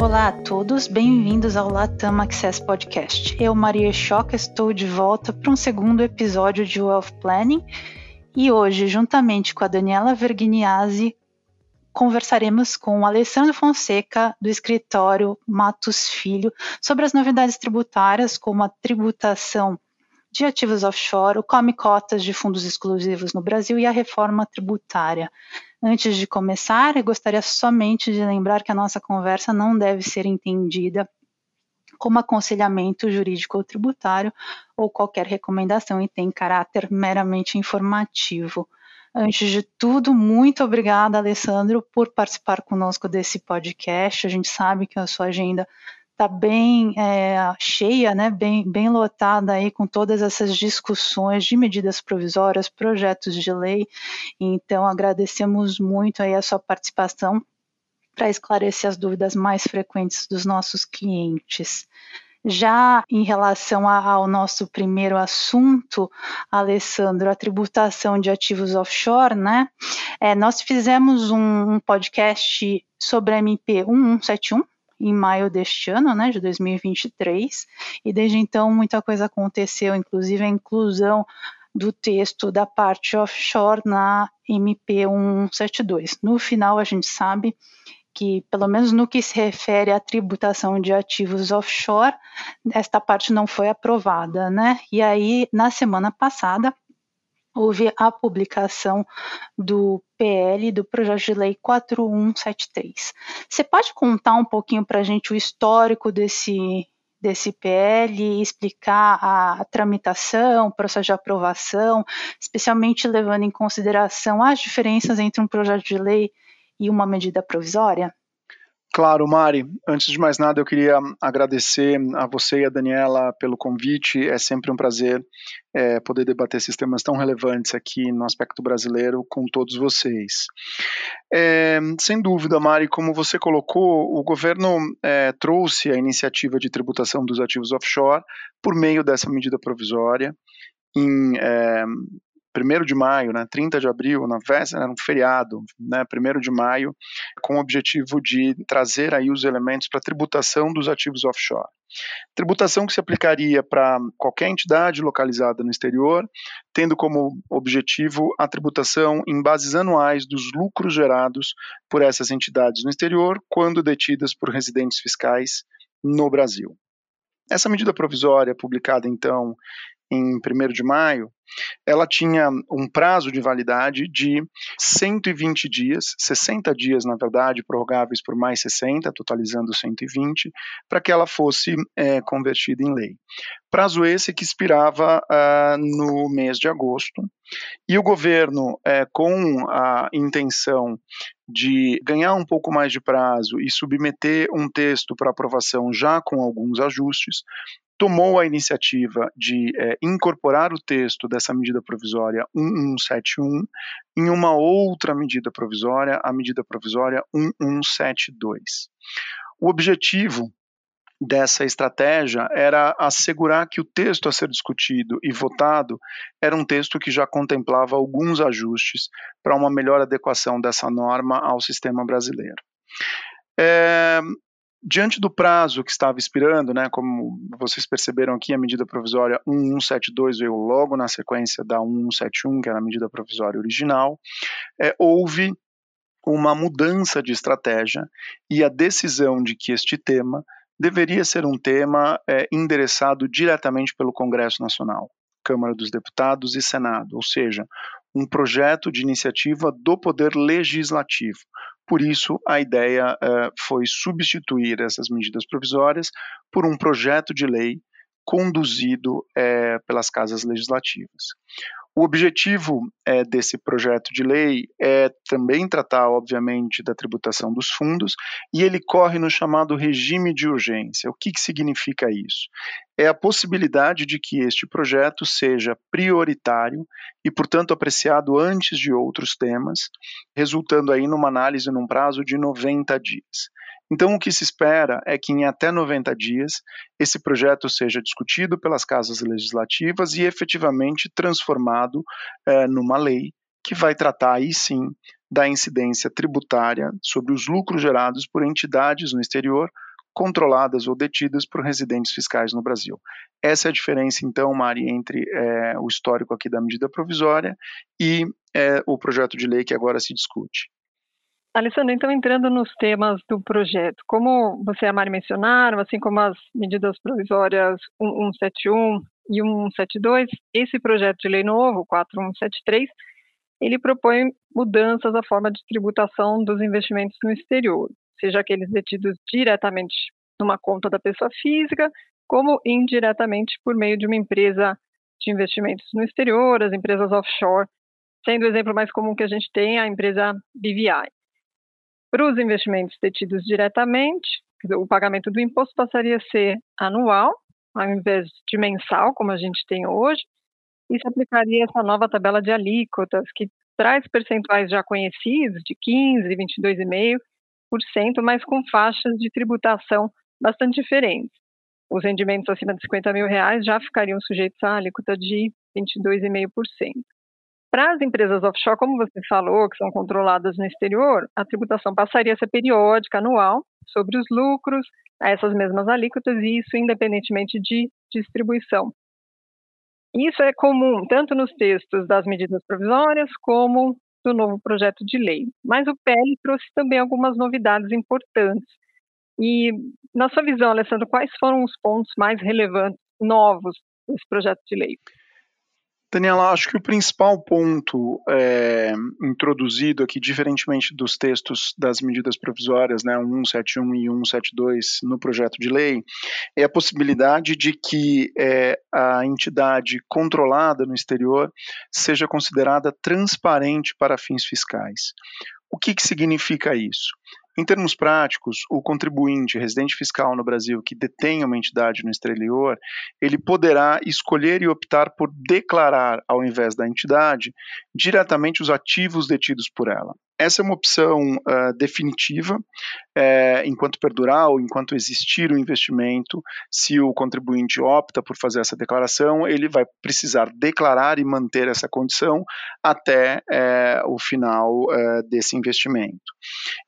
Olá a todos, bem-vindos ao Latam Access Podcast. Eu, Maria Choca, estou de volta para um segundo episódio de Wealth Planning e hoje, juntamente com a Daniela Verginiazzi, conversaremos com o Alessandro Fonseca, do escritório Matos Filho, sobre as novidades tributárias, como a tributação de ativos offshore, o come cotas de fundos exclusivos no Brasil e a reforma tributária. Antes de começar, eu gostaria somente de lembrar que a nossa conversa não deve ser entendida como aconselhamento jurídico ou tributário ou qualquer recomendação e tem caráter meramente informativo. Antes de tudo, muito obrigada, Alessandro, por participar conosco desse podcast. A gente sabe que a sua agenda está bem é, cheia, né, bem, bem lotada aí com todas essas discussões de medidas provisórias, projetos de lei. Então, agradecemos muito aí a sua participação para esclarecer as dúvidas mais frequentes dos nossos clientes. Já em relação ao nosso primeiro assunto, Alessandro, a tributação de ativos offshore, né? É, nós fizemos um, um podcast sobre a MP 1171, em maio deste ano, né, de 2023, e desde então muita coisa aconteceu, inclusive a inclusão do texto da parte offshore na MP 172. No final, a gente sabe que, pelo menos no que se refere à tributação de ativos offshore, esta parte não foi aprovada, né? E aí, na semana passada, houve a publicação do PL, do projeto de lei 4173. Você pode contar um pouquinho para a gente o histórico desse, desse PL, explicar a, tramitação, o processo de aprovação, especialmente levando em consideração as diferenças entre um projeto de lei e uma medida provisória? Claro, Mari. Antes de mais nada, eu queria agradecer a você e a Daniela pelo convite. É sempre um prazer é, poder debater esses temas tão relevantes aqui no aspecto brasileiro com todos vocês. É, sem dúvida, Mari, como você colocou, o governo é, trouxe a iniciativa de tributação dos ativos offshore por meio dessa medida provisória em é, 1 de maio, né, 30 de abril, na véspera, era um feriado, né, 1 de maio, com o objetivo de trazer aí os elementos para tributação dos ativos offshore. Tributação que se aplicaria para qualquer entidade localizada no exterior, tendo como objetivo a tributação em bases anuais dos lucros gerados por essas entidades no exterior, quando detidas por residentes fiscais no Brasil. Essa medida provisória, publicada então em 1 de maio, ela tinha um prazo de validade de 120 dias, 60 dias, na verdade, prorrogáveis por mais 60, totalizando 120, para que ela fosse é, convertida em lei. Prazo esse que expirava uh, no mês de agosto, e o governo, é, com a intenção de ganhar um pouco mais de prazo e submeter um texto para aprovação já com alguns ajustes, tomou a iniciativa de é, incorporar o texto dessa medida provisória 1171 em uma outra medida provisória, a medida provisória 1172. O objetivo dessa estratégia era assegurar que o texto a ser discutido e votado era um texto que já contemplava alguns ajustes para uma melhor adequação dessa norma ao sistema brasileiro. É, Diante do prazo que estava expirando, né, como vocês perceberam aqui, a medida provisória 1172 veio logo na sequência da 1171, que era a medida provisória original, é, houve uma mudança de estratégia e a decisão de que este tema deveria ser um tema é, endereçado diretamente pelo Congresso Nacional, Câmara dos Deputados e Senado, ou seja, um projeto de iniciativa do Poder Legislativo, por isso, a ideia uh, foi substituir essas medidas provisórias por um projeto de lei conduzido uh, pelas casas legislativas. O objetivo é, desse projeto de lei é também tratar, obviamente, da tributação dos fundos e ele corre no chamado regime de urgência. O que, que significa isso? É a possibilidade de que este projeto seja prioritário e, portanto, apreciado antes de outros temas, resultando aí numa análise num prazo de 90 dias. Então, o que se espera é que em até 90 dias esse projeto seja discutido pelas casas legislativas e efetivamente transformado é, numa lei que vai tratar aí sim da incidência tributária sobre os lucros gerados por entidades no exterior controladas ou detidas por residentes fiscais no Brasil. Essa é a diferença, então, Mari, entre é, o histórico aqui da medida provisória e é, o projeto de lei que agora se discute. Alessandro, então entrando nos temas do projeto, como você e a Mari mencionaram, assim como as medidas provisórias 1171 e 172, esse projeto de lei novo, 4173, ele propõe mudanças à forma de tributação dos investimentos no exterior, seja aqueles detidos diretamente numa conta da pessoa física, como indiretamente por meio de uma empresa de investimentos no exterior, as empresas offshore, sendo o exemplo mais comum que a gente tem a empresa BVI. Para os investimentos detidos diretamente, o pagamento do imposto passaria a ser anual, ao invés de mensal, como a gente tem hoje, e se aplicaria essa nova tabela de alíquotas, que traz percentuais já conhecidos, de 15%, 22,5%, mas com faixas de tributação bastante diferentes. Os rendimentos acima de 50 mil reais já ficariam sujeitos à alíquota de 22,5%. Para as empresas offshore, como você falou, que são controladas no exterior, a tributação passaria a ser periódica, anual, sobre os lucros, essas mesmas alíquotas, e isso independentemente de distribuição. Isso é comum tanto nos textos das medidas provisórias como do novo projeto de lei. Mas o PL trouxe também algumas novidades importantes. E, na sua visão, Alessandro, quais foram os pontos mais relevantes, novos, desse projeto de lei? Daniela, acho que o principal ponto é, introduzido aqui, diferentemente dos textos das medidas provisórias, né, 171 e 172 no projeto de lei, é a possibilidade de que é, a entidade controlada no exterior seja considerada transparente para fins fiscais. O que, que significa isso? Em termos práticos, o contribuinte residente fiscal no Brasil que detém uma entidade no exterior, ele poderá escolher e optar por declarar, ao invés da entidade, diretamente os ativos detidos por ela. Essa é uma opção uh, definitiva, é, enquanto perdurar ou enquanto existir o investimento, se o contribuinte opta por fazer essa declaração, ele vai precisar declarar e manter essa condição até é, o final é, desse investimento.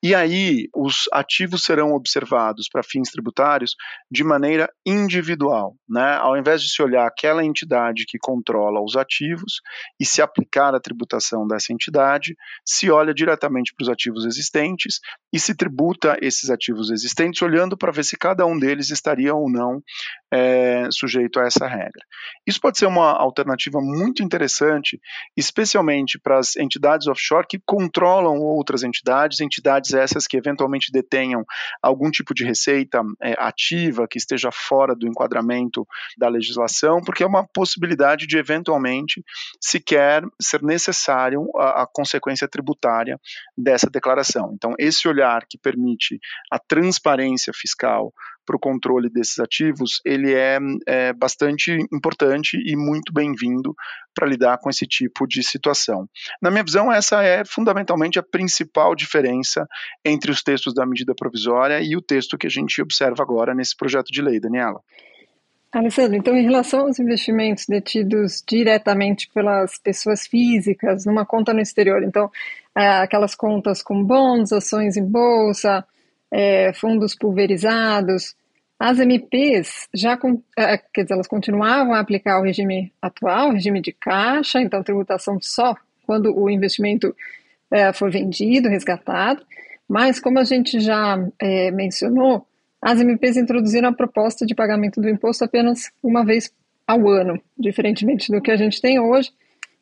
E aí, os ativos serão observados para fins tributários de maneira individual, né? Ao invés de se olhar aquela entidade que controla os ativos e se aplicar a tributação dessa entidade, se olha diretamente diretamente para os ativos existentes e se tributa esses ativos existentes, olhando para ver se cada um deles estaria ou não é, sujeito a essa regra. Isso pode ser uma alternativa muito interessante, especialmente para as entidades offshore que controlam outras entidades, entidades essas que eventualmente detenham algum tipo de receita é, ativa que esteja fora do enquadramento da legislação, porque é uma possibilidade de eventualmente sequer ser necessário a, a consequência tributária dessa declaração. Então, esse olhar que permite a transparência fiscal para o controle desses ativos, ele é, é bastante importante e muito bem-vindo para lidar com esse tipo de situação. Na minha visão, essa é fundamentalmente a principal diferença entre os textos da medida provisória e o texto que a gente observa agora nesse projeto de lei, Daniela. Alessandro, então, em relação aos investimentos detidos diretamente pelas pessoas físicas numa conta no exterior, então, aquelas contas com bons, ações em bolsa, é, fundos pulverizados, as MPs já, é, quer dizer, elas continuavam a aplicar o regime atual, o regime de caixa, então tributação só quando o investimento é, for vendido, resgatado, mas como a gente já é, mencionou, as MPs introduziram a proposta de pagamento do imposto apenas uma vez ao ano, diferentemente do que a gente tem hoje,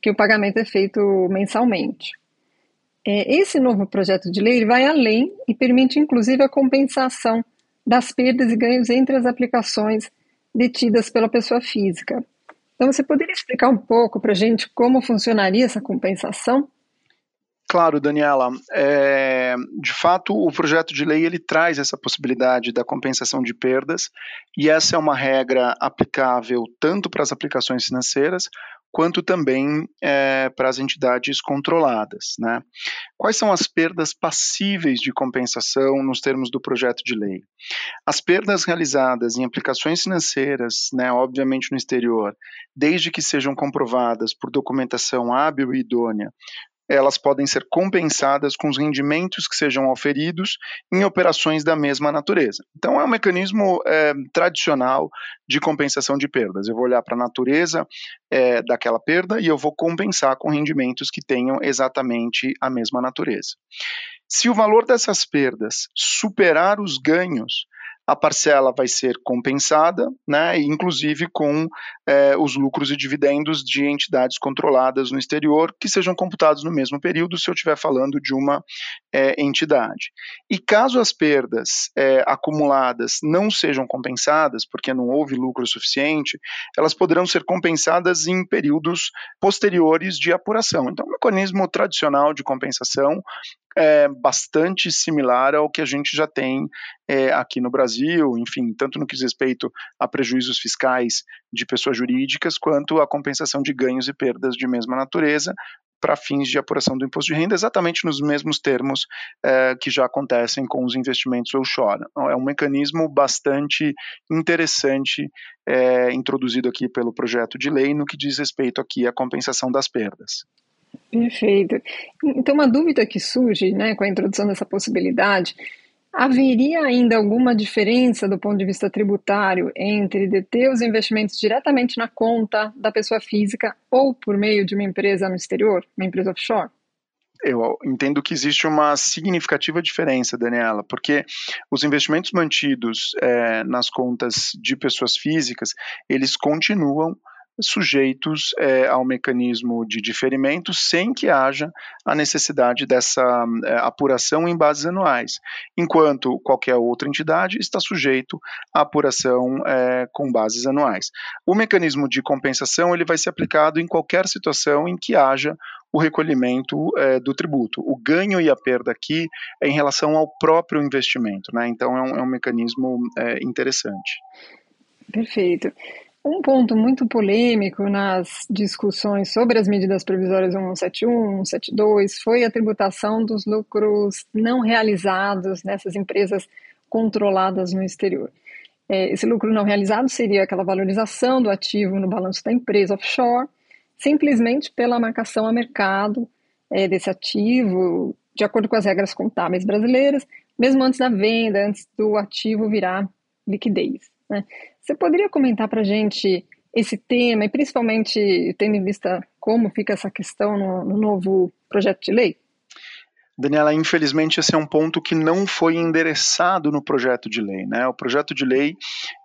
que o pagamento é feito mensalmente. É, esse novo projeto de lei vai além e permite, inclusive, a compensação das perdas e ganhos entre as aplicações detidas pela pessoa física. Então, você poderia explicar um pouco para a gente como funcionaria essa compensação? Claro, Daniela. É, de fato, o projeto de lei ele traz essa possibilidade da compensação de perdas e essa é uma regra aplicável tanto para as aplicações financeiras quanto também é, para as entidades controladas. Né? Quais são as perdas passíveis de compensação nos termos do projeto de lei? As perdas realizadas em aplicações financeiras, né, obviamente no exterior, desde que sejam comprovadas por documentação hábil e idônea, elas podem ser compensadas com os rendimentos que sejam oferidos em operações da mesma natureza. Então, é um mecanismo é, tradicional de compensação de perdas. Eu vou olhar para a natureza é, daquela perda e eu vou compensar com rendimentos que tenham exatamente a mesma natureza. Se o valor dessas perdas superar os ganhos, a parcela vai ser compensada, né, inclusive com é, os lucros e dividendos de entidades controladas no exterior, que sejam computados no mesmo período, se eu estiver falando de uma é, entidade. E caso as perdas é, acumuladas não sejam compensadas, porque não houve lucro suficiente, elas poderão ser compensadas em períodos posteriores de apuração. Então, é um mecanismo tradicional de compensação é bastante similar ao que a gente já tem é, aqui no Brasil, enfim, tanto no que diz respeito a prejuízos fiscais de pessoas jurídicas, quanto a compensação de ganhos e perdas de mesma natureza, para fins de apuração do imposto de renda, exatamente nos mesmos termos é, que já acontecem com os investimentos offshore. Então, é um mecanismo bastante interessante é, introduzido aqui pelo projeto de lei no que diz respeito aqui à compensação das perdas. Perfeito. Então, uma dúvida que surge né, com a introdução dessa possibilidade: haveria ainda alguma diferença do ponto de vista tributário entre deter os investimentos diretamente na conta da pessoa física ou por meio de uma empresa no exterior, uma empresa offshore? Eu entendo que existe uma significativa diferença, Daniela, porque os investimentos mantidos é, nas contas de pessoas físicas, eles continuam sujeitos é, ao mecanismo de diferimento sem que haja a necessidade dessa é, apuração em bases anuais, enquanto qualquer outra entidade está sujeito à apuração é, com bases anuais. O mecanismo de compensação ele vai ser aplicado em qualquer situação em que haja o recolhimento é, do tributo. O ganho e a perda aqui é em relação ao próprio investimento, né? então é um, é um mecanismo é, interessante. Perfeito. Um ponto muito polêmico nas discussões sobre as medidas provisórias 171, 172 foi a tributação dos lucros não realizados nessas empresas controladas no exterior. É, esse lucro não realizado seria aquela valorização do ativo no balanço da empresa offshore, simplesmente pela marcação a mercado é, desse ativo, de acordo com as regras contábeis brasileiras, mesmo antes da venda, antes do ativo virar liquidez. Né? Você poderia comentar para a gente esse tema e principalmente tendo em vista como fica essa questão no, no novo projeto de lei? Daniela, infelizmente esse é um ponto que não foi endereçado no projeto de lei. Né? O projeto de lei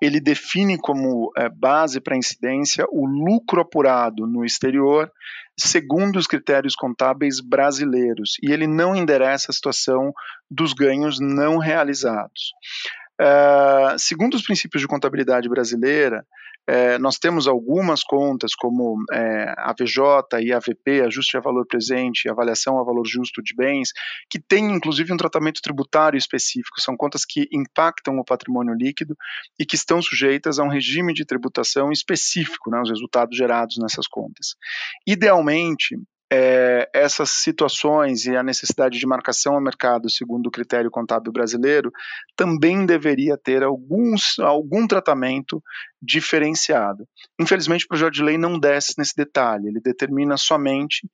ele define como é, base para incidência o lucro apurado no exterior segundo os critérios contábeis brasileiros e ele não endereça a situação dos ganhos não realizados. Uh, segundo os princípios de contabilidade brasileira, é, nós temos algumas contas, como é, AVJ e AVP, ajuste a valor presente, avaliação a valor justo de bens, que têm inclusive um tratamento tributário específico. São contas que impactam o patrimônio líquido e que estão sujeitas a um regime de tributação específico, né, os resultados gerados nessas contas. Idealmente, é, essas situações e a necessidade de marcação ao mercado segundo o critério contábil brasileiro também deveria ter alguns, algum tratamento diferenciado. Infelizmente, o projeto de lei não desce nesse detalhe, ele determina somente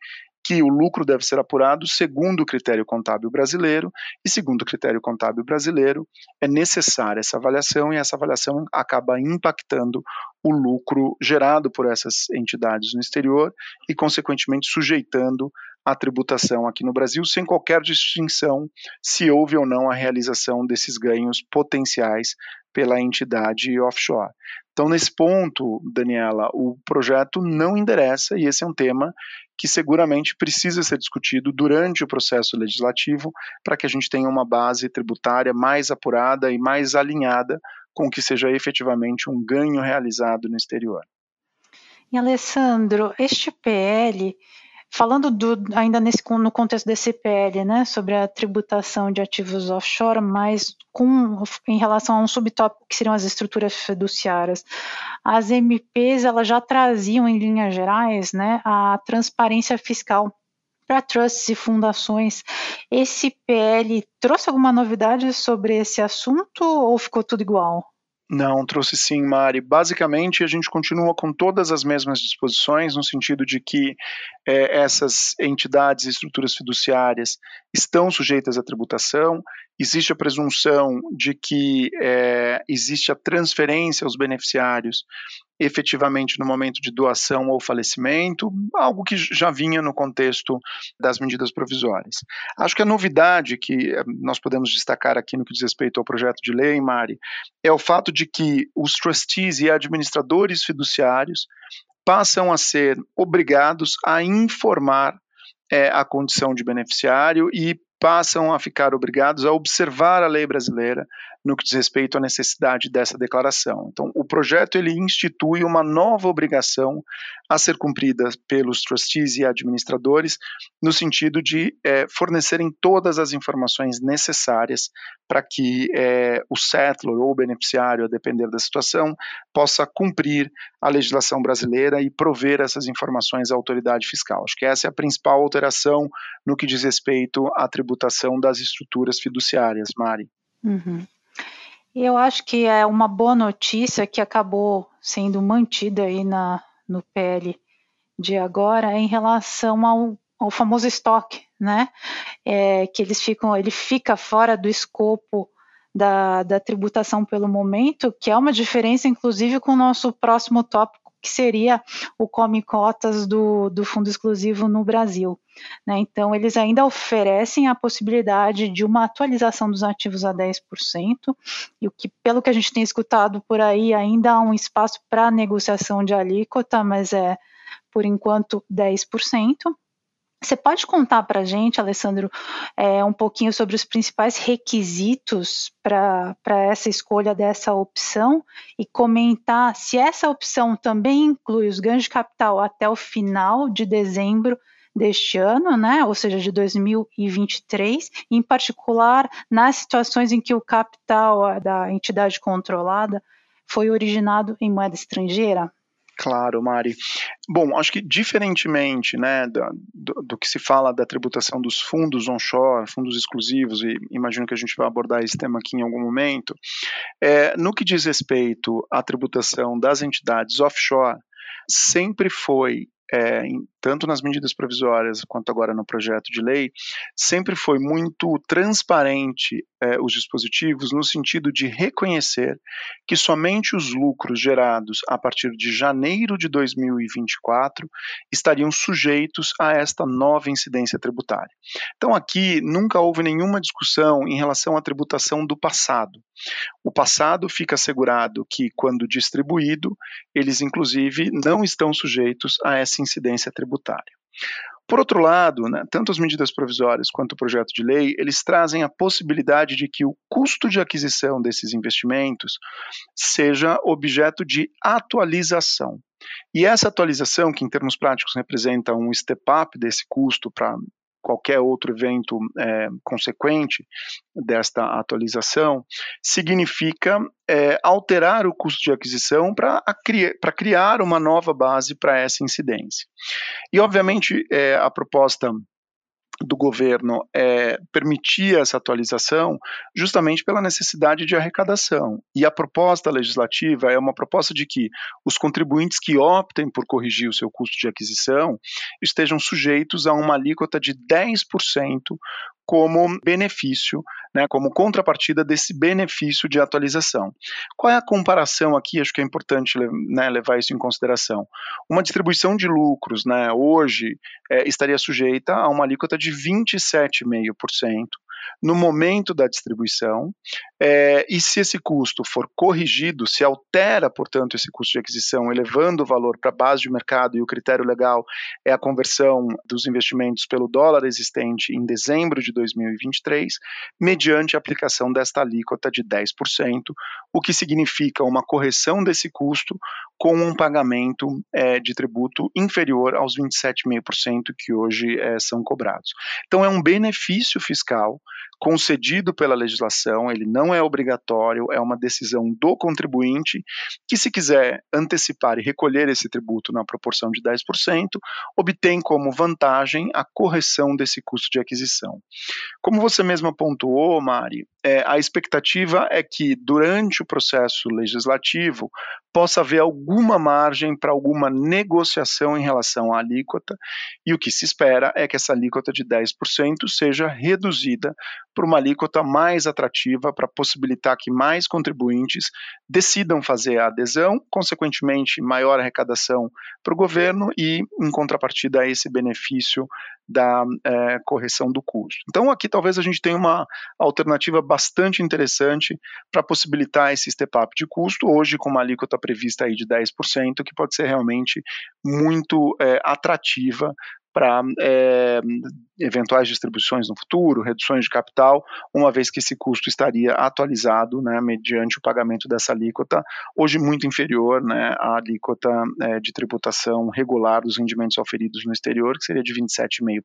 que o lucro deve ser apurado segundo o critério contábil brasileiro, e segundo o critério contábil brasileiro, é necessária essa avaliação, e essa avaliação acaba impactando o lucro gerado por essas entidades no exterior e, consequentemente, sujeitando a tributação aqui no Brasil, sem qualquer distinção se houve ou não a realização desses ganhos potenciais pela entidade offshore. Então, nesse ponto, Daniela, o projeto não endereça, e esse é um tema que seguramente precisa ser discutido durante o processo legislativo para que a gente tenha uma base tributária mais apurada e mais alinhada com que seja efetivamente um ganho realizado no exterior. E Alessandro, este PL Falando do, ainda nesse, no contexto desse PL, né, sobre a tributação de ativos offshore, mas com, em relação a um subtópico que seriam as estruturas fiduciárias, as MPs elas já traziam em linhas gerais né, a transparência fiscal para trusts e fundações. Esse PL trouxe alguma novidade sobre esse assunto ou ficou tudo igual? Não, trouxe sim, Mari. Basicamente, a gente continua com todas as mesmas disposições, no sentido de que é, essas entidades e estruturas fiduciárias estão sujeitas à tributação, existe a presunção de que é, existe a transferência aos beneficiários efetivamente no momento de doação ou falecimento, algo que já vinha no contexto das medidas provisórias. Acho que a novidade que eh, nós podemos destacar aqui no que diz respeito ao projeto de lei, Mari, é o fato de que os trustees e administradores fiduciários passam a ser obrigados a informar é, a condição de beneficiário e passam a ficar obrigados a observar a lei brasileira no que diz respeito à necessidade dessa declaração. Então, o projeto ele institui uma nova obrigação a ser cumprida pelos trustees e administradores, no sentido de é, fornecerem todas as informações necessárias para que é, o settlor ou o beneficiário, a depender da situação, possa cumprir a legislação brasileira e prover essas informações à autoridade fiscal. Acho que essa é a principal alteração no que diz respeito à tributação das estruturas fiduciárias, Mari. Uhum. Eu acho que é uma boa notícia que acabou sendo mantida aí na, no PL de agora em relação ao, ao famoso estoque, né? É, que eles ficam, ele fica fora do escopo da, da tributação pelo momento, que é uma diferença, inclusive, com o nosso próximo tópico que seria o Come Cotas do, do Fundo Exclusivo no Brasil. Né? Então, eles ainda oferecem a possibilidade de uma atualização dos ativos a 10%, e o que, pelo que a gente tem escutado por aí, ainda há um espaço para negociação de alíquota, mas é, por enquanto, 10%. Você pode contar para a gente, Alessandro, é, um pouquinho sobre os principais requisitos para essa escolha dessa opção e comentar se essa opção também inclui os ganhos de capital até o final de dezembro deste ano, né, ou seja, de 2023, em particular nas situações em que o capital da entidade controlada foi originado em moeda estrangeira? Claro, Mari. Bom, acho que diferentemente né, do, do, que se fala da tributação dos fundos onshore, fundos exclusivos, e imagino que a gente vai abordar esse tema aqui em algum momento, é, no que diz respeito à tributação das entidades offshore, sempre foi é, em, tanto nas medidas provisórias quanto agora no projeto de lei, sempre foi muito transparente é, os dispositivos no sentido de reconhecer que somente os lucros gerados a partir de janeiro de 2024 estariam sujeitos a esta nova incidência tributária. Então, aqui nunca houve nenhuma discussão em relação à tributação do passado. O passado fica assegurado que, quando distribuído, eles inclusive não estão sujeitos a essa incidência tributária. Por outro lado, né, tanto as medidas provisórias quanto o projeto de lei, eles trazem a possibilidade de que o custo de aquisição desses investimentos seja objeto de atualização. E essa atualização, que em termos práticos representa um step-up desse custo para qualquer outro evento é, consequente desta atualização, significa é, alterar o custo de aquisição para criar uma nova base para essa incidência. E, obviamente, é, a proposta do governo é, permitia essa atualização justamente pela necessidade de arrecadação. E a proposta legislativa é uma proposta de que os contribuintes que optem por corrigir o seu custo de aquisição estejam sujeitos a uma alíquota de 10% como benefício, né, como contrapartida desse benefício de atualização. Qual é a comparação aqui? Acho que é importante né, levar isso em consideração. Uma distribuição de lucros né, hoje é, estaria sujeita a uma alíquota de 27,5% no momento da distribuição, é, e se esse custo for corrigido, se altera, portanto, esse custo de aquisição, elevando o valor para a base de mercado, e o critério legal é a conversão dos investimentos pelo dólar existente em dezembro de 2023, mediante a aplicação desta alíquota de 10%, o que significa uma correção desse custo com um pagamento é, de tributo inferior aos 27,5% que hoje é, são cobrados. Então, é um benefício fiscal concedido pela legislação, ele não é obrigatório, é uma decisão do contribuinte, que se quiser antecipar e recolher esse tributo na proporção de 10%, obtém como vantagem a correção desse custo de aquisição. Como você mesma pontuou, Mari, é, a expectativa é que durante o processo legislativo possa haver alguma margem para alguma negociação em relação à alíquota, e o que se espera é que essa alíquota de 10% seja reduzida para uma alíquota mais atrativa para possibilitar que mais contribuintes decidam fazer a adesão, consequentemente, maior arrecadação para o governo e, em contrapartida, esse benefício da é, correção do custo. Então, aqui talvez a gente tenha uma alternativa bastante interessante para possibilitar esse step-up de custo, hoje com uma alíquota prevista aí de 10%, que pode ser realmente muito é, atrativa para é, eventuais distribuições no futuro, reduções de capital, uma vez que esse custo estaria atualizado né, mediante o pagamento dessa alíquota, hoje muito inferior né, à alíquota é, de tributação regular dos rendimentos oferidos no exterior, que seria de 27,5%.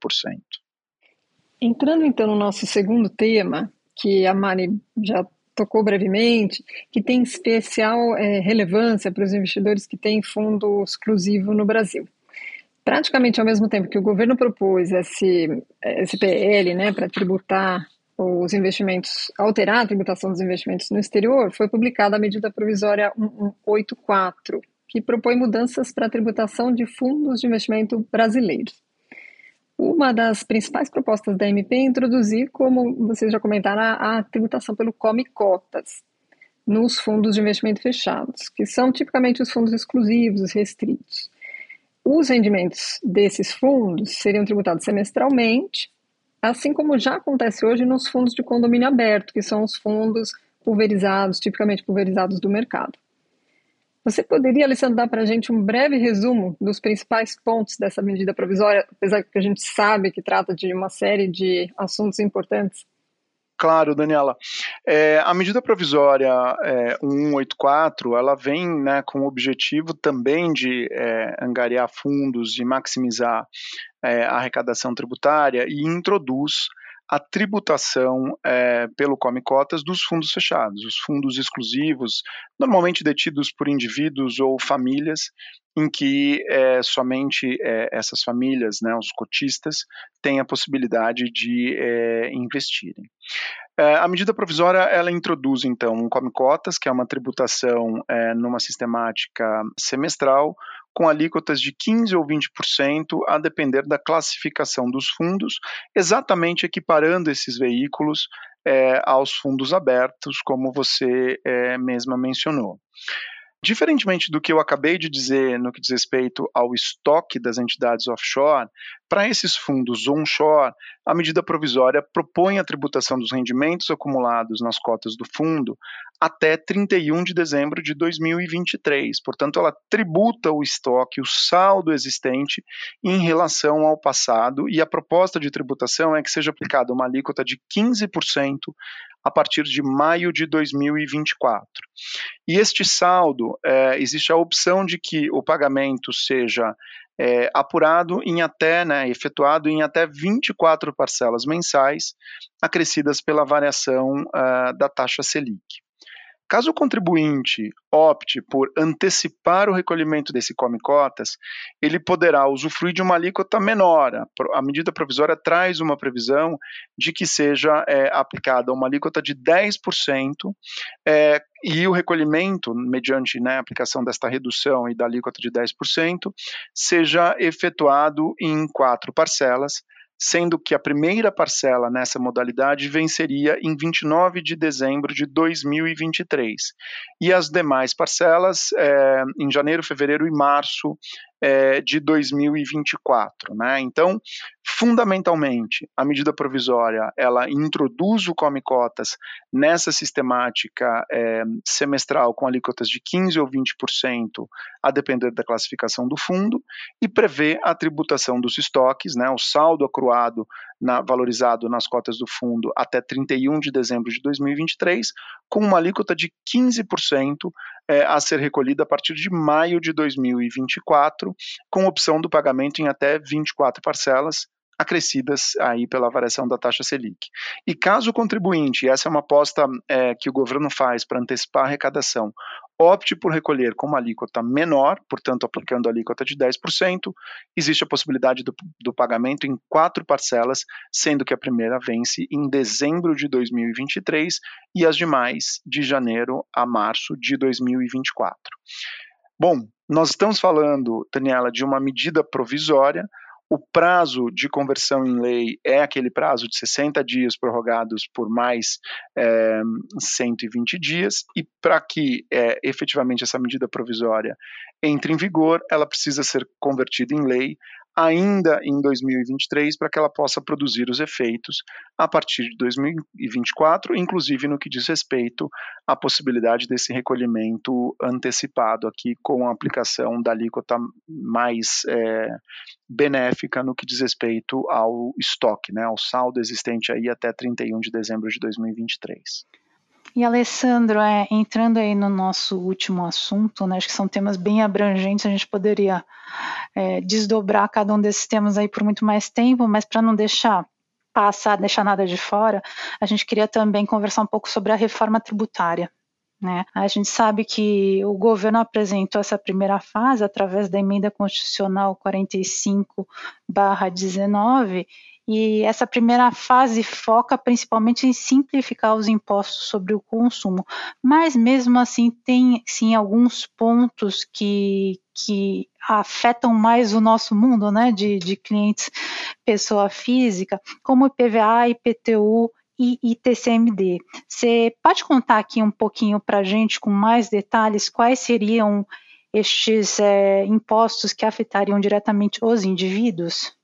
Entrando então no nosso segundo tema, que a Mari já tocou brevemente, que tem especial é, relevância para os investidores que têm fundo exclusivo no Brasil praticamente ao mesmo tempo que o governo propôs esse, esse PL né, para tributar os investimentos, alterar a tributação dos investimentos no exterior, foi publicada a medida provisória 1184, que propõe mudanças para a tributação de fundos de investimento brasileiros. Uma das principais propostas da MP é introduzir, como vocês já comentaram, a, a tributação pelo Come Cotas nos fundos de investimento fechados, que são tipicamente os fundos exclusivos, restritos. Os rendimentos desses fundos seriam tributados semestralmente, assim como já acontece hoje nos fundos de condomínio aberto, que são os fundos pulverizados, tipicamente pulverizados do mercado. Você poderia, Alessandro, dar para a gente um breve resumo dos principais pontos dessa medida provisória, apesar que a gente sabe que trata de uma série de assuntos importantes? Claro, Daniela. É, a medida provisória é, 184, ela vem né, com o objetivo também de é, angariar fundos e maximizar é, a arrecadação tributária e introduz a tributação é, pelo Come Cotas dos fundos fechados, os fundos exclusivos, normalmente detidos por indivíduos ou famílias, em que é, somente é, essas famílias, né, os cotistas, têm a possibilidade de é, investirem. É, a medida provisória ela introduz então um come cotas, que é uma tributação é, numa sistemática semestral, com alíquotas de 15 ou 20% a depender da classificação dos fundos, exatamente equiparando esses veículos é, aos fundos abertos, como você é, mesma mencionou. Diferentemente do que eu acabei de dizer no que diz respeito ao estoque das entidades offshore, para esses fundos onshore, a medida provisória propõe a tributação dos rendimentos acumulados nas cotas do fundo até 31 de dezembro de 2023. Portanto, ela tributa o estoque, o saldo existente em relação ao passado, e a proposta de tributação é que seja aplicada uma alíquota de 15% a partir de maio de 2024. E este saldo, é, existe a opção de que o pagamento seja é, apurado em até, né, efetuado em até 24 parcelas mensais, acrescidas pela variação uh, da taxa Selic. Caso o contribuinte opte por antecipar o recolhimento desse come cotas, ele poderá usufruir de uma alíquota menor. A medida provisória traz uma previsão de que seja é, aplicada uma alíquota de 10% é, e o recolhimento, mediante né, a aplicação desta redução e da alíquota de 10%, seja efetuado em quatro parcelas, sendo que a primeira parcela nessa modalidade venceria em 29 de dezembro de 2023 e as demais parcelas é, em janeiro, fevereiro e março é, de 2024. Né? Então, fundamentalmente, a medida provisória ela introduz o come cotas nessa sistemática é, semestral com alíquotas de 15 ou 20%, a depender da classificação do fundo, e prevê a tributação dos estoques, né, o saldo acruado na, valorizado nas cotas do fundo até 31 de dezembro de 2023, com uma alíquota de 15% é, a ser recolhida a partir de maio de 2024, com opção do pagamento em até 24 parcelas, acrescidas aí pela variação da taxa Selic. E caso o contribuinte, essa é uma aposta é, que o governo faz para antecipar a arrecadação, opte por recolher com uma alíquota menor, portanto, aplicando a alíquota de 10%, existe a possibilidade do, do, pagamento em quatro parcelas, sendo que a primeira vence em dezembro de 2023 e as demais de janeiro a março de 2024. Bom, nós estamos falando, Daniela, de uma medida provisória o prazo de conversão em lei é aquele prazo de 60 dias prorrogados por mais é, 120 dias, e para que é, efetivamente essa medida provisória entre em vigor, ela precisa ser convertida em lei ainda em 2023 para que ela possa produzir os efeitos a partir de 2024, inclusive no que diz respeito à possibilidade desse recolhimento antecipado aqui com a aplicação da alíquota mais é, benéfica no que diz respeito ao estoque, né, ao saldo existente aí até 31 de dezembro de 2023. E Alessandro, é, entrando aí no nosso último assunto, né, acho que são temas bem abrangentes, a gente poderia é, desdobrar cada um desses temas aí por muito mais tempo, mas para não deixar passar, deixar nada de fora, a gente queria também conversar um pouco sobre a reforma tributária. Né? A gente sabe que o governo apresentou essa primeira fase através da emenda constitucional 45/19 e essa primeira fase foca principalmente em simplificar os impostos sobre o consumo, mas mesmo assim tem sim alguns pontos que, que afetam mais o nosso mundo, né, de, de clientes pessoa física, como IPVA, IPTU e ITCMD. Você pode contar aqui um pouquinho para a gente com mais detalhes quais seriam estes é, impostos que afetariam diretamente os indivíduos?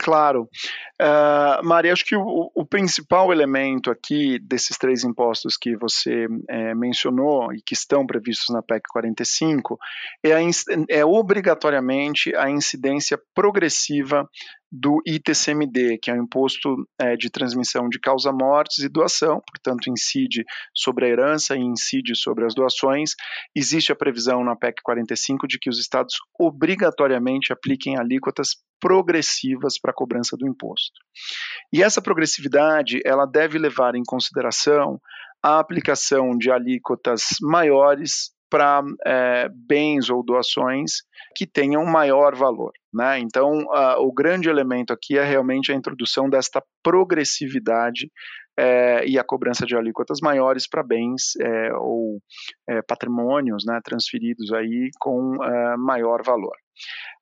Claro. Uh, Maria, acho que o, o, principal elemento aqui desses três impostos que você é, mencionou e que estão previstos na PEC 45 é, a, é obrigatoriamente a incidência progressiva do ITCMD, que é o imposto é, de transmissão de causa-mortes e doação, portanto, incide sobre a herança e incide sobre as doações. Existe a previsão na PEC 45 de que os estados obrigatoriamente apliquem alíquotas progressivas para a cobrança do imposto. E essa progressividade ela deve levar em consideração a aplicação de alíquotas maiores para é, bens ou doações que tenham maior valor. Né? Então, uh, o grande elemento aqui é realmente a introdução desta progressividade é, e a cobrança de alíquotas maiores para bens é, ou é, patrimônios né, transferidos aí com é, maior valor.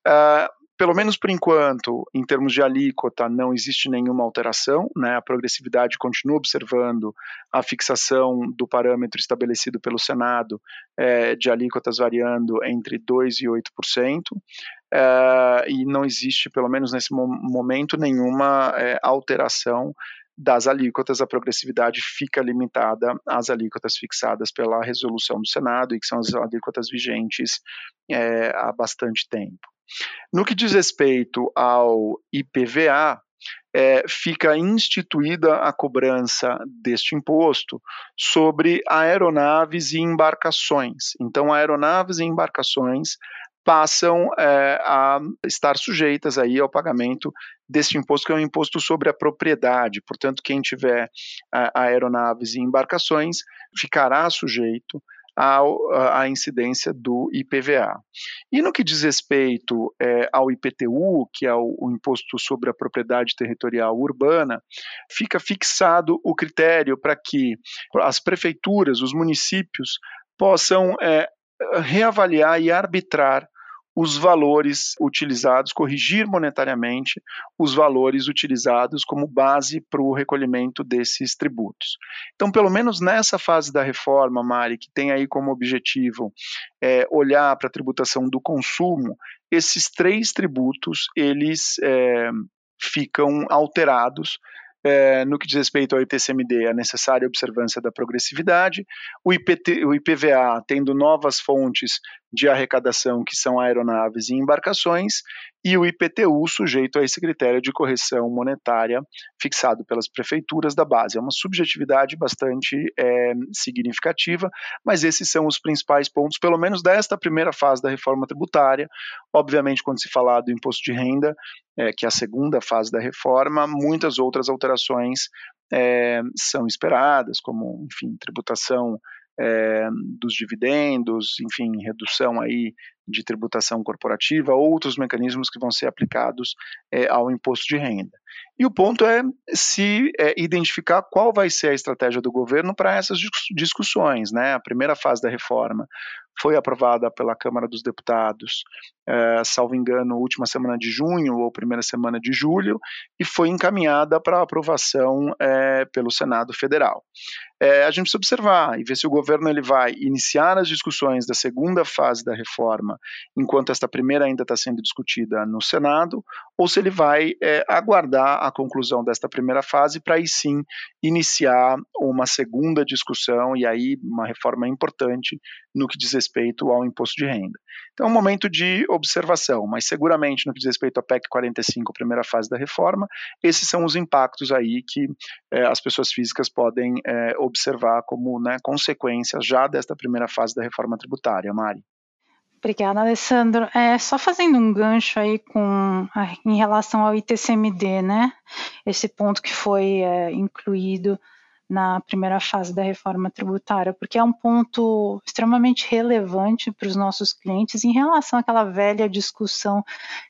Uh, pelo menos por enquanto, em termos de alíquota, não existe nenhuma alteração, né? a progressividade continua observando a fixação do parâmetro estabelecido pelo Senado é, de alíquotas variando entre 2% e 8%, é, e não existe, pelo menos nesse momento, nenhuma é, alteração das alíquotas, a progressividade fica limitada às alíquotas fixadas pela resolução do Senado e que são as alíquotas vigentes é, há bastante tempo. No que diz respeito ao IPVA, é, fica instituída a cobrança deste imposto sobre aeronaves e embarcações. Então, aeronaves e embarcações passam é, a estar sujeitas aí ao pagamento deste imposto, que é um imposto sobre a propriedade. Portanto, quem tiver aeronaves e embarcações ficará sujeito à incidência do IPVA. E no que diz respeito é, ao IPTU, que é o, o, Imposto sobre a Propriedade Territorial Urbana, fica fixado o critério para que as prefeituras, os municípios, possam é, reavaliar e arbitrar os valores utilizados, corrigir monetariamente os valores utilizados como base para o recolhimento desses tributos. Então, pelo menos nessa fase da reforma, Mari, que tem aí como objetivo é, olhar para a tributação do consumo, esses três tributos eles é, ficam alterados é, no que diz respeito ao ITCMD, a necessária observância da progressividade, o, IPT, o IPVA tendo novas fontes de arrecadação, que são aeronaves e embarcações, e o IPTU sujeito a esse critério de correção monetária fixado pelas prefeituras da base. É uma subjetividade bastante é, significativa, mas esses são os principais pontos, pelo menos desta primeira fase da reforma tributária. Obviamente, quando se falar do imposto de renda, é, que é a segunda fase da reforma, muitas outras alterações é, são esperadas, como, enfim, tributação é, dos dividendos, enfim, redução aí de tributação corporativa, outros mecanismos que vão ser aplicados é, ao imposto de renda. E o ponto é se é, identificar qual vai ser a estratégia do governo para essas discussões. Né? A primeira fase da reforma foi aprovada pela Câmara dos Deputados, é, salvo engano, última semana de junho ou primeira semana de julho, e foi encaminhada para aprovação é, pelo Senado Federal. É, a gente precisa observar e ver se o governo ele vai iniciar as discussões da segunda fase da reforma, enquanto esta primeira ainda está sendo discutida no Senado, ou se ele vai é, aguardar a conclusão desta primeira fase para aí sim iniciar uma segunda discussão e aí uma reforma importante no que diz respeito ao imposto de renda. Então é um momento de observação, mas seguramente no que diz respeito à PEC 45, primeira fase da reforma, esses são os impactos aí que é, as pessoas físicas podem é, observar como né, consequência já desta primeira fase da reforma tributária, Mari. Obrigada, Alessandro. É, só fazendo um gancho aí com, em relação ao ITCMD, né? Esse ponto que foi é, incluído na primeira fase da reforma tributária, porque é um ponto extremamente relevante para os nossos clientes em relação àquela velha discussão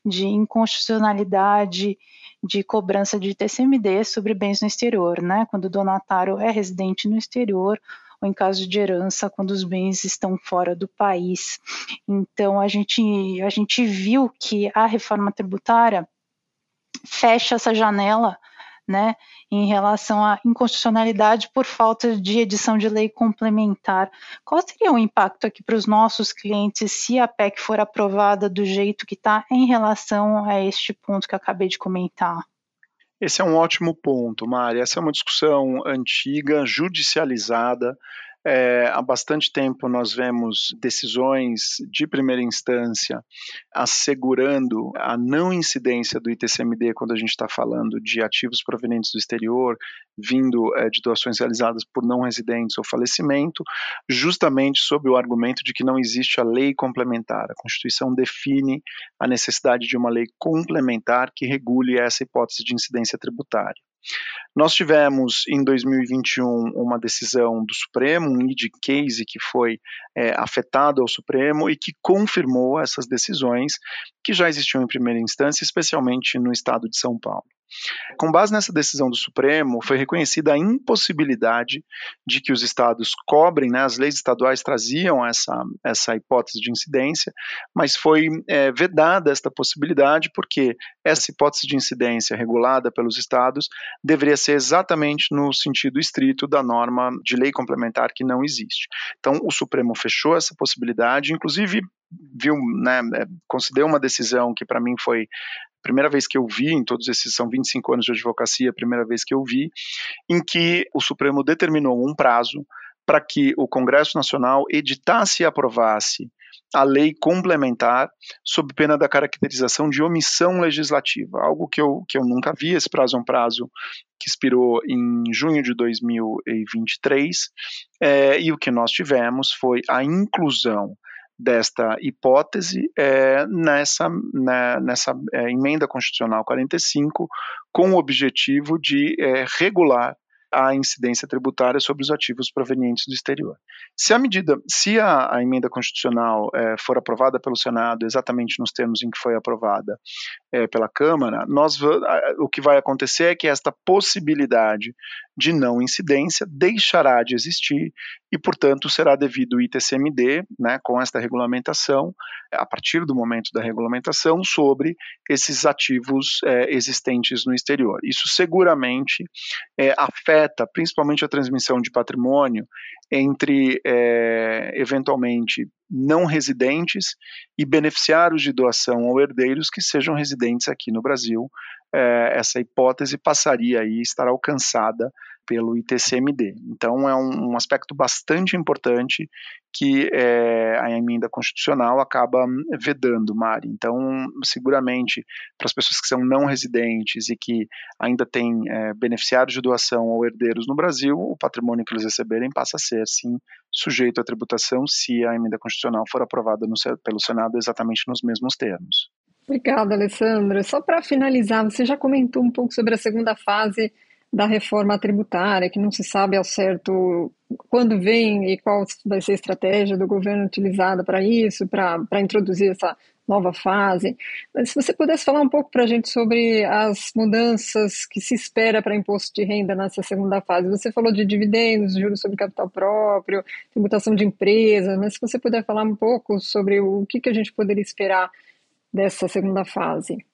de inconstitucionalidade de cobrança de TCMD sobre bens no exterior, né? Quando o donatário é residente no exterior em caso de herança, quando os bens estão fora do país. Então a gente a gente viu que a reforma tributária fecha essa janela né, em relação à inconstitucionalidade por falta de edição de lei complementar. Qual seria o impacto aqui para os nossos clientes se a PEC for aprovada do jeito que está em relação a este ponto que acabei de comentar? Esse é um ótimo ponto, Mari. Essa é uma discussão antiga, judicializada, é, há bastante tempo nós vemos decisões de primeira instância assegurando a não incidência do ITCMD quando a gente está falando de ativos provenientes do exterior, vindo é, de doações realizadas por não residentes ou falecimento, justamente sob o argumento de que não existe a lei complementar. A Constituição define a necessidade de uma lei complementar que regule essa hipótese de incidência tributária. Nós tivemos em 2021 uma decisão do Supremo, um lead case que foi é, afetado ao Supremo e que confirmou essas decisões que já existiam em primeira instância, especialmente no estado de São Paulo. Com base nessa decisão do Supremo, foi reconhecida a impossibilidade de que os estados cobrem, né, as leis estaduais traziam essa, essa hipótese de incidência, mas foi é, vedada esta possibilidade porque essa hipótese de incidência regulada pelos estados deveria ser exatamente no sentido estrito da norma de lei complementar que não existe. Então, o Supremo fechou essa possibilidade, inclusive viu, né, é, considerou uma decisão que para mim foi primeira vez que eu vi, em todos esses são 25 anos de advocacia, primeira vez que eu vi, em que o Supremo determinou um prazo para que o Congresso Nacional editasse e aprovasse a lei complementar sob pena da caracterização de omissão legislativa, algo que eu, que eu nunca vi. Esse prazo é um prazo que expirou em junho de 2023, é, e o que nós tivemos foi a inclusão desta hipótese é, nessa, né, nessa é, emenda constitucional 45, com o objetivo de é, regular a incidência tributária sobre os ativos provenientes do exterior. Se a medida, se a, a emenda constitucional é, for aprovada pelo Senado exatamente nos termos em que foi aprovada é, pela Câmara, nós, o que vai acontecer é que esta possibilidade de não incidência deixará de existir e, portanto, será devido o ITCMD, né, com esta regulamentação, a partir do momento da regulamentação, sobre esses ativos é, existentes no exterior. Isso seguramente é, afeta principalmente a transmissão de patrimônio entre, é, eventualmente, não residentes e beneficiários de doação ou herdeiros que sejam residentes aqui no Brasil. É, essa hipótese passaria aí, estar alcançada pelo ITCMD. Então, é um, um aspecto bastante importante que é, a emenda constitucional acaba vedando, Mari. Então, seguramente, para as pessoas que são não residentes e que ainda têm é, beneficiários de doação ou herdeiros no Brasil, o patrimônio que eles receberem passa a ser, sim, sujeito à tributação se a emenda constitucional for aprovada no, pelo Senado exatamente nos mesmos termos. Obrigada, Alessandra. Só para finalizar, você já comentou um pouco sobre a segunda fase da reforma tributária, que não se sabe ao certo quando vem e qual vai ser a estratégia do governo utilizada para isso, para introduzir essa nova fase. Mas se você pudesse falar um pouco para a gente sobre as mudanças que se espera para imposto de renda nessa segunda fase. Você falou de dividendos, juros sobre capital próprio, tributação de empresas, mas se você puder falar um pouco sobre o que, que a gente poderia esperar dessa segunda fase.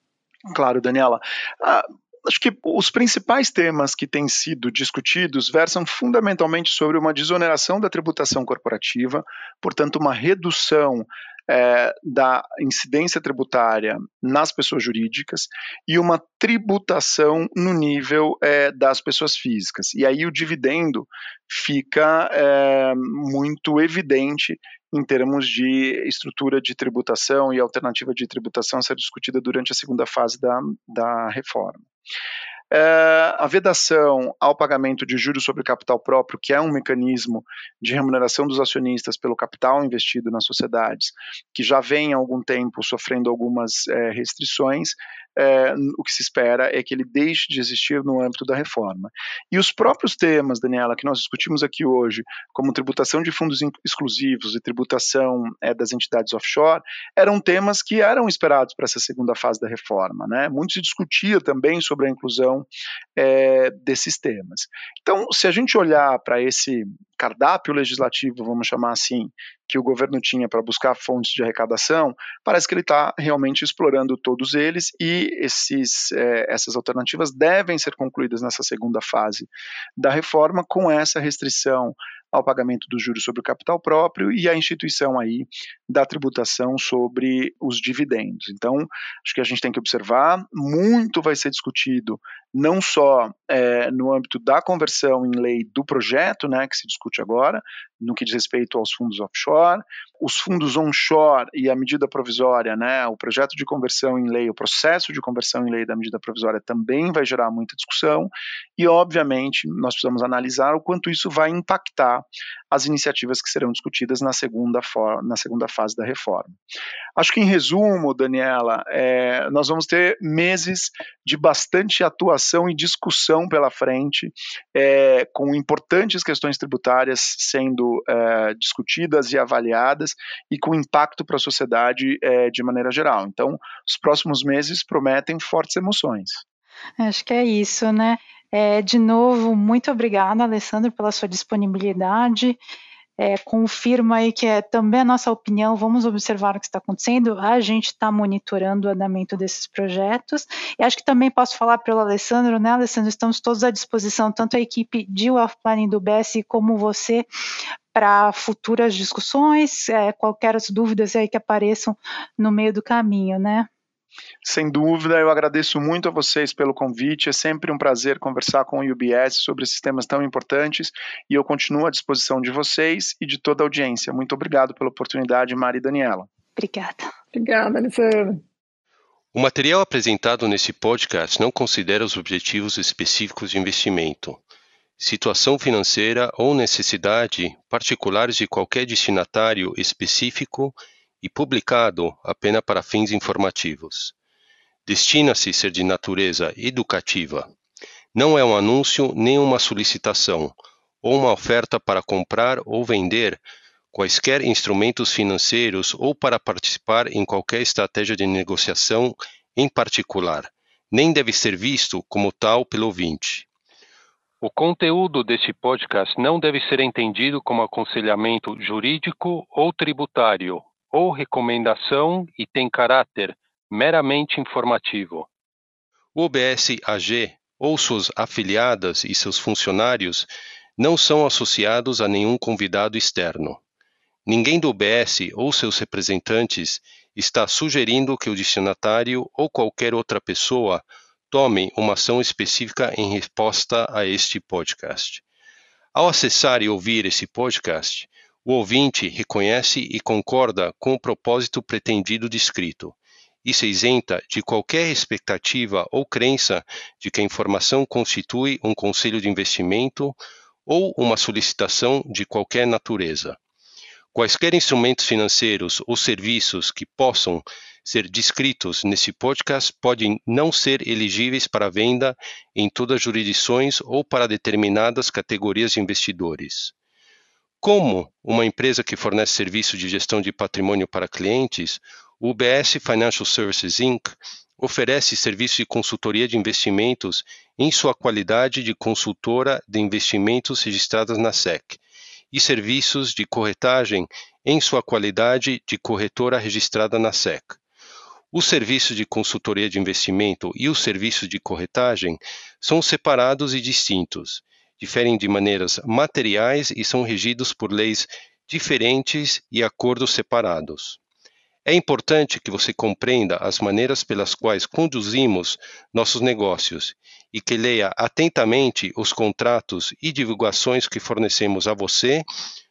Claro, Daniela. Ah, acho que os principais temas que têm sido discutidos versam fundamentalmente sobre uma desoneração da tributação corporativa, portanto, uma redução é, da incidência tributária nas pessoas jurídicas e uma tributação no nível é, das pessoas físicas. E aí o dividendo fica é, muito evidente em termos de estrutura de tributação e alternativa de tributação a ser discutida durante a segunda fase da, da reforma. É, a vedação ao pagamento de juros sobre capital próprio, que é um mecanismo de remuneração dos acionistas pelo capital investido nas sociedades, que já vem há algum tempo sofrendo algumas é, restrições, é, o que se espera é que ele deixe de existir no âmbito da reforma. E os próprios temas, Daniela, que nós discutimos aqui hoje, como tributação de fundos exclusivos e tributação é, das entidades offshore, eram temas que eram esperados para essa segunda fase da reforma. Né? Muito se discutia também sobre a inclusão é, desses temas. Então, se a gente olhar para esse cardápio legislativo, vamos chamar assim, que o governo tinha para buscar fontes de arrecadação, parece que ele está realmente explorando todos eles e esses, é, essas alternativas devem ser concluídas nessa segunda fase da reforma com essa restrição ao pagamento dos juros sobre o capital próprio e a instituição aí da tributação sobre os dividendos. Então, acho que a gente tem que observar, muito vai ser discutido não só é, no âmbito da conversão em lei do projeto, né, que se discute agora, no que diz respeito aos fundos offshore, os fundos onshore e a medida provisória, né, o projeto de conversão em lei, o processo de conversão em lei da medida provisória também vai gerar muita discussão. E, obviamente, nós precisamos analisar o quanto isso vai impactar as iniciativas que serão discutidas na segunda, na segunda fase da reforma. Acho que, em resumo, Daniela, é, nós vamos ter meses de bastante atuação e discussão pela frente, é, com importantes questões tributárias sendo é, discutidas e avaliadas e com impacto para a sociedade é, de maneira geral. Então, os próximos meses prometem fortes emoções. Acho que é isso, né? É, de novo, muito obrigada, Alessandro, pela sua disponibilidade. É, confirma aí que é também a nossa opinião, vamos observar o que está acontecendo, a gente está monitorando o andamento desses projetos, e acho que também posso falar pelo Alessandro, né, Alessandro, estamos todos à disposição, tanto a equipe de Wealth Planning do BS como você, para futuras discussões, é, qualquer dúvidas aí que apareçam no meio do caminho, né. Sem dúvida, eu agradeço muito a vocês pelo convite. É sempre um prazer conversar com o UBS sobre esses temas tão importantes e eu continuo à disposição de vocês e de toda a audiência. Muito obrigado pela oportunidade, Mari e Daniela. Obrigada. Obrigada, Alessandra. O material apresentado nesse podcast não considera os objetivos específicos de investimento, situação financeira ou necessidade particulares de qualquer destinatário específico e publicado apenas para fins informativos. Destina-se ser de natureza educativa. Não é um anúncio nem uma solicitação, ou uma oferta para comprar ou vender quaisquer instrumentos financeiros ou para participar em qualquer estratégia de negociação em particular, nem deve ser visto como tal pelo ouvinte. O conteúdo deste podcast não deve ser entendido como aconselhamento jurídico ou tributário ou recomendação e tem caráter meramente informativo. O OBS AG ou suas afiliadas e seus funcionários não são associados a nenhum convidado externo. Ninguém do OBS ou seus representantes está sugerindo que o destinatário ou qualquer outra pessoa tome uma ação específica em resposta a este podcast. Ao acessar e ouvir esse podcast, o ouvinte reconhece e concorda com o propósito pretendido descrito, e se isenta de qualquer expectativa ou crença de que a informação constitui um conselho de investimento ou uma solicitação de qualquer natureza. Quaisquer instrumentos financeiros ou serviços que possam ser descritos nesse podcast podem não ser elegíveis para venda em todas as jurisdições ou para determinadas categorias de investidores. Como uma empresa que fornece serviço de gestão de patrimônio para clientes, o UBS Financial Services Inc. oferece serviço de consultoria de investimentos em sua qualidade de consultora de investimentos registradas na SEC e serviços de corretagem em sua qualidade de corretora registrada na SEC. Os serviços de consultoria de investimento e os serviços de corretagem são separados e distintos diferem de maneiras materiais e são regidos por leis diferentes e acordos separados. É importante que você compreenda as maneiras pelas quais conduzimos nossos negócios e que leia atentamente os contratos e divulgações que fornecemos a você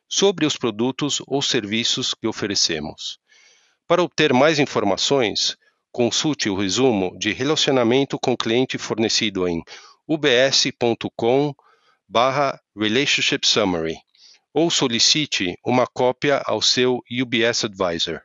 sobre os produtos ou serviços que oferecemos. Para obter mais informações, consulte o resumo de relacionamento com cliente fornecido em ubs.com barra Relationship Summary ou solicite uma cópia ao seu UBS Advisor.